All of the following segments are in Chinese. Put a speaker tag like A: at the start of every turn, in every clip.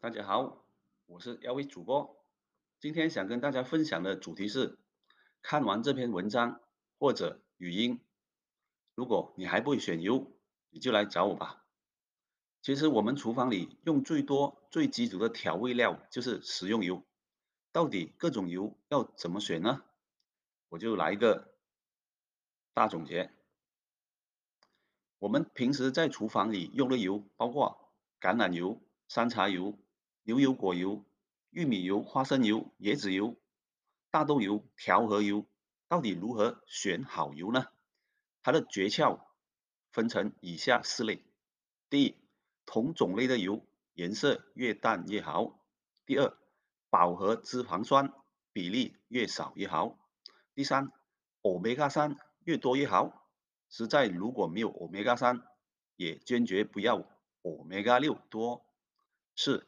A: 大家好，我是幺位主播。今天想跟大家分享的主题是：看完这篇文章或者语音，如果你还不会选油，你就来找我吧。其实我们厨房里用最多、最基础的调味料就是食用油。到底各种油要怎么选呢？我就来一个大总结。我们平时在厨房里用的油，包括橄榄油、山茶油。牛油果油、玉米油、花生油、椰子油、大豆油、调和油，到底如何选好油呢？它的诀窍分成以下四类：第一，同种类的油颜色越淡越好；第二，饱和脂肪酸比例越少越好；第三，欧米伽三越多越好。实在如果没有欧米伽三，也坚决不要欧米伽六多。四。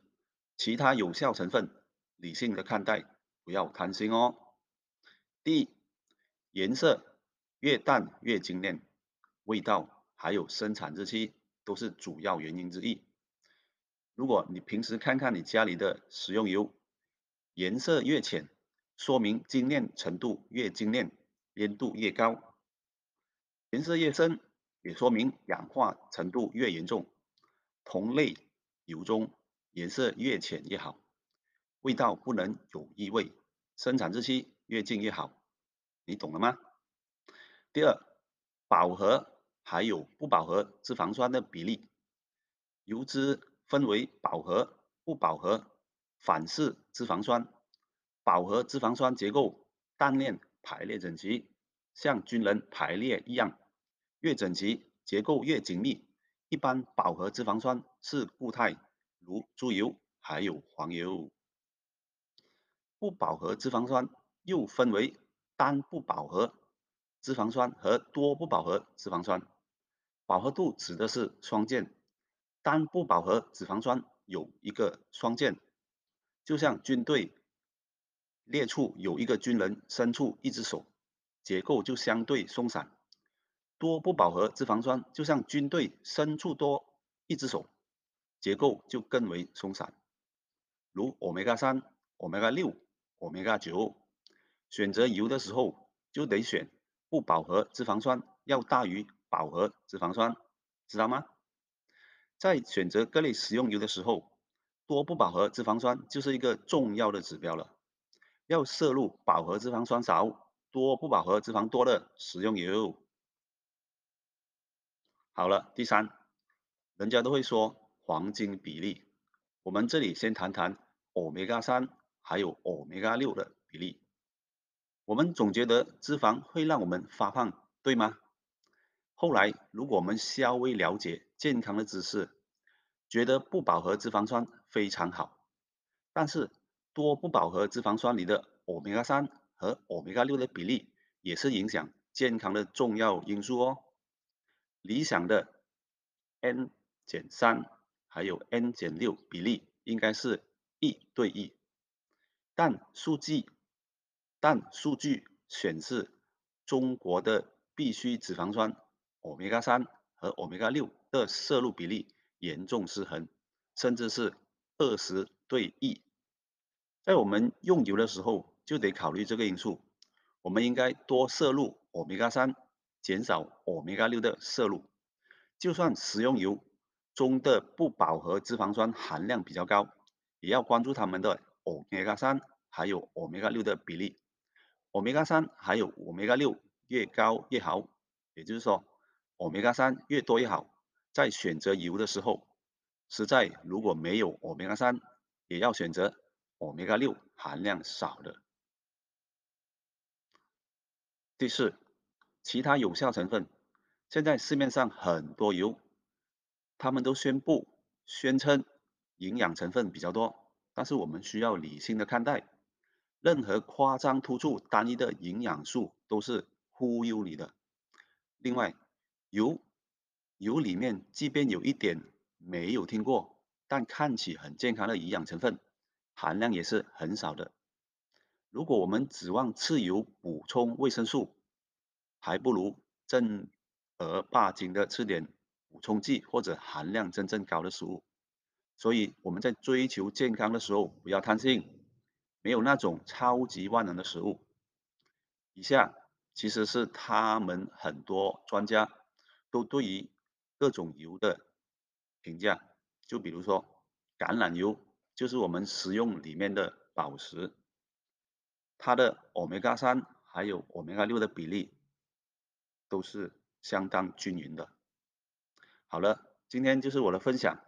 A: 其他有效成分，理性的看待，不要贪心哦。第一，颜色越淡越精炼，味道还有生产日期都是主要原因之一。如果你平时看看你家里的食用油，颜色越浅，说明精炼程度越精炼，烟度越高；颜色越深，也说明氧化程度越严重。同类油中。颜色越浅越好，味道不能有异味，生产日期越近越好，你懂了吗？第二，饱和还有不饱和脂肪酸的比例，油脂分为饱和、不饱和、反式脂肪酸。饱和脂肪酸结构单链排列整齐，像军人排列一样，越整齐结构越紧密。一般饱和脂肪酸是固态。如猪油还有黄油，不饱和脂肪酸又分为单不饱和脂肪酸和多不饱和脂肪酸。饱和度指的是双键，单不饱和脂肪酸有一个双键，就像军队列处有一个军人，伸出一只手，结构就相对松散。多不饱和脂肪酸就像军队伸出多一只手。结构就更为松散，如欧米伽三、欧米伽六、欧米伽九。选择油的时候就得选不饱和脂肪酸要大于饱和脂肪酸，知道吗？在选择各类食用油的时候，多不饱和脂肪酸就是一个重要的指标了。要摄入饱和脂肪酸少、多不饱和脂肪多的食用油。好了，第三，人家都会说。黄金比例，我们这里先谈谈欧米伽三还有欧米伽六的比例。我们总觉得脂肪会让我们发胖，对吗？后来如果我们稍微了解健康的知识，觉得不饱和脂肪酸非常好。但是多不饱和脂肪酸里的欧米伽三和欧米伽六的比例也是影响健康的重要因素哦。理想的 n 减三。还有 n 减六比例应该是一对一，但数据但数据显示，中国的必需脂肪酸欧米伽三和欧米伽六的摄入比例严重失衡，甚至是二十对一。在我们用油的时候就得考虑这个因素，我们应该多摄入欧米伽三，减少欧米伽六的摄入。就算食用油。中的不饱和脂肪酸含量比较高，也要关注它们的欧米伽三还有欧米伽六的比例。欧米伽三还有欧米伽六越高越好，也就是说，欧米伽三越多越好。在选择油的时候，实在如果没有欧米伽三，也要选择欧米伽六含量少的。第四，其他有效成分，现在市面上很多油。他们都宣布宣称营养成分比较多，但是我们需要理性的看待，任何夸张突出单一的营养素都是忽悠你的。另外，油油里面即便有一点没有听过，但看起很健康的营养成分，含量也是很少的。如果我们指望吃油补充维生素，还不如正儿八经的吃点。补充剂或者含量真正高的食物，所以我们在追求健康的时候不要贪心，没有那种超级万能的食物。以下其实是他们很多专家都对于各种油的评价，就比如说橄榄油，就是我们食用里面的宝石，它的欧米伽三还有欧米伽六的比例都是相当均匀的。好了，今天就是我的分享，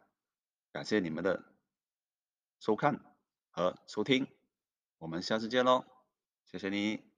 A: 感谢你们的收看和收听，我们下次见喽，谢谢你。